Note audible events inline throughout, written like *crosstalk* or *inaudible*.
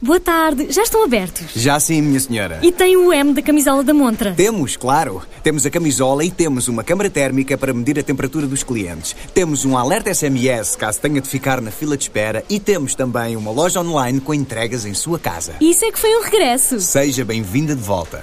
Boa tarde, já estão abertos? Já sim, minha senhora. E tem o M da camisola da montra? Temos, claro. Temos a camisola e temos uma câmara térmica para medir a temperatura dos clientes. Temos um alerta SMS caso tenha de ficar na fila de espera e temos também uma loja online com entregas em sua casa. Isso é que foi um regresso. Seja bem-vinda de volta.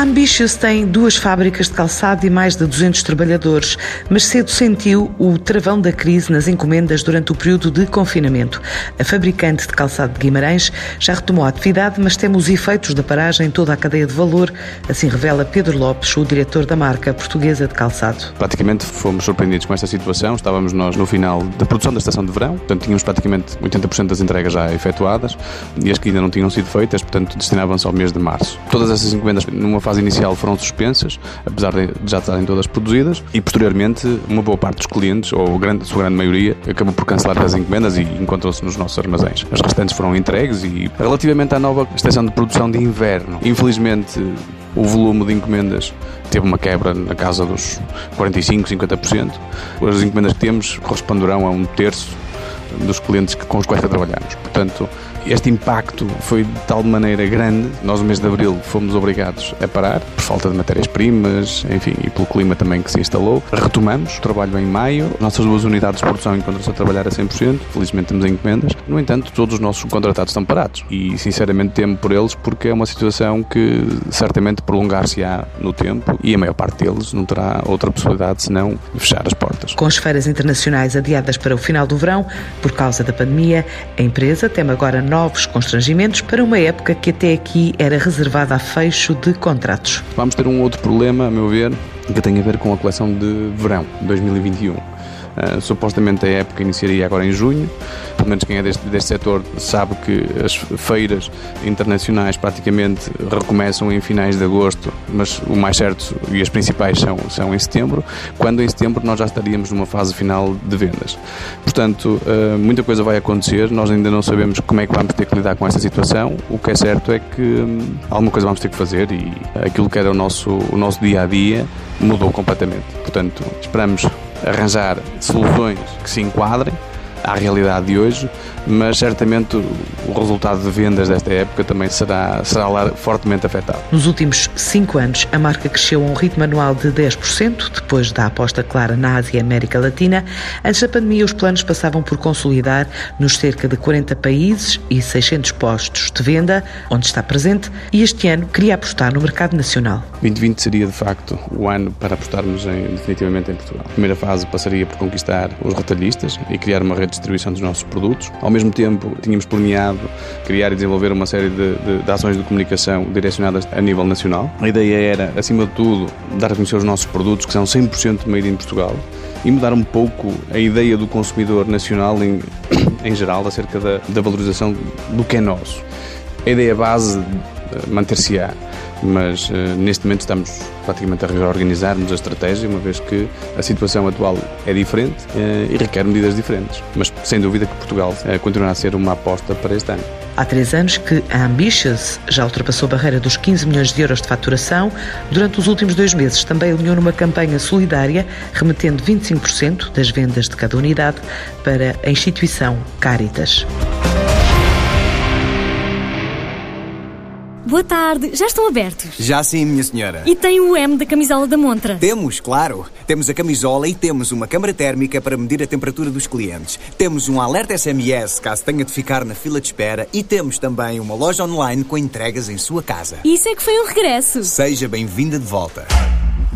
A Ambitious tem duas fábricas de calçado e mais de 200 trabalhadores, mas cedo sentiu o travão da crise nas encomendas durante o período de confinamento. A fabricante de calçado de Guimarães já retomou a atividade, mas temos os efeitos da paragem em toda a cadeia de valor, assim revela Pedro Lopes, o diretor da marca portuguesa de calçado. Praticamente fomos surpreendidos com esta situação. Estávamos nós no final da produção da estação de verão, portanto tínhamos praticamente 80% das entregas já efetuadas e as que ainda não tinham sido feitas, portanto destinavam-se ao mês de março. Todas essas encomendas numa fase fase inicial foram suspensas, apesar de já estarem todas produzidas, e posteriormente uma boa parte dos clientes, ou grande, sua grande maioria, acabou por cancelar as encomendas e encontrou-se nos nossos armazéns. As restantes foram entregues e, relativamente à nova estação de produção de inverno, infelizmente o volume de encomendas teve uma quebra na casa dos 45, 50%. As encomendas que temos corresponderão a um terço dos clientes com os quais trabalhamos. Portanto, este impacto foi de tal maneira grande, nós no mês de Abril fomos obrigados a parar, por falta de matérias-primas, enfim, e pelo clima também que se instalou. Retomamos o trabalho em maio, nossas duas unidades de produção encontram-se a trabalhar a 100%, felizmente temos encomendas. No entanto, todos os nossos contratados estão parados e, sinceramente, temo por eles porque é uma situação que certamente prolongar-se-á no tempo e a maior parte deles não terá outra possibilidade senão fechar as portas. Com as feiras internacionais adiadas para o final do verão, por causa da pandemia, a empresa teme agora novos constrangimentos para uma época que até aqui era reservada a fecho de contratos. Vamos ter um outro problema, a meu ver, que tem a ver com a coleção de verão 2021. Uh, supostamente a época iniciaria agora em junho. Pelo menos quem é deste, deste setor sabe que as feiras internacionais praticamente recomeçam em finais de agosto, mas o mais certo e as principais são, são em setembro, quando em setembro nós já estaríamos numa fase final de vendas. Portanto, uh, muita coisa vai acontecer, nós ainda não sabemos como é que vamos ter que lidar com esta situação. O que é certo é que um, alguma coisa vamos ter que fazer e aquilo que era o nosso, o nosso dia a dia mudou completamente. Portanto, esperamos arranjar soluções que se enquadrem à realidade de hoje, mas certamente o resultado de vendas desta época também será, será fortemente afetado. Nos últimos cinco anos, a marca cresceu a um ritmo anual de 10%, depois da aposta clara na Ásia e América Latina. Antes da pandemia, os planos passavam por consolidar nos cerca de 40 países e 600 postos de venda, onde está presente, e este ano queria apostar no mercado nacional. 2020 seria, de facto, o ano para apostarmos em, definitivamente em Portugal. A primeira fase passaria por conquistar os retalhistas e criar uma rede de distribuição dos nossos produtos. Ao mesmo tempo, tínhamos planeado criar e desenvolver uma série de, de, de, ações de comunicação direcionadas a nível nacional. A ideia era, acima de tudo, dar a conhecer os nossos produtos, que são 100% made in Portugal, e mudar um pouco a ideia do consumidor nacional em, *coughs* em geral acerca da, da valorização do que é nosso. A ideia base eh, manter-se-á mas uh, neste momento estamos praticamente a reorganizarmos a estratégia, uma vez que a situação atual é diferente uh, e requer medidas diferentes. Mas sem dúvida que Portugal uh, continuará a ser uma aposta para este ano. Há três anos que a Ambitious já ultrapassou a barreira dos 15 milhões de euros de faturação. Durante os últimos dois meses também alinhou numa campanha solidária, remetendo 25% das vendas de cada unidade para a instituição Caritas. Boa tarde, já estão abertos? Já sim, minha senhora. E tem o M da camisola da montra? Temos, claro. Temos a camisola e temos uma câmara térmica para medir a temperatura dos clientes. Temos um alerta SMS caso tenha de ficar na fila de espera e temos também uma loja online com entregas em sua casa. Isso é que foi um regresso. Seja bem-vinda de volta.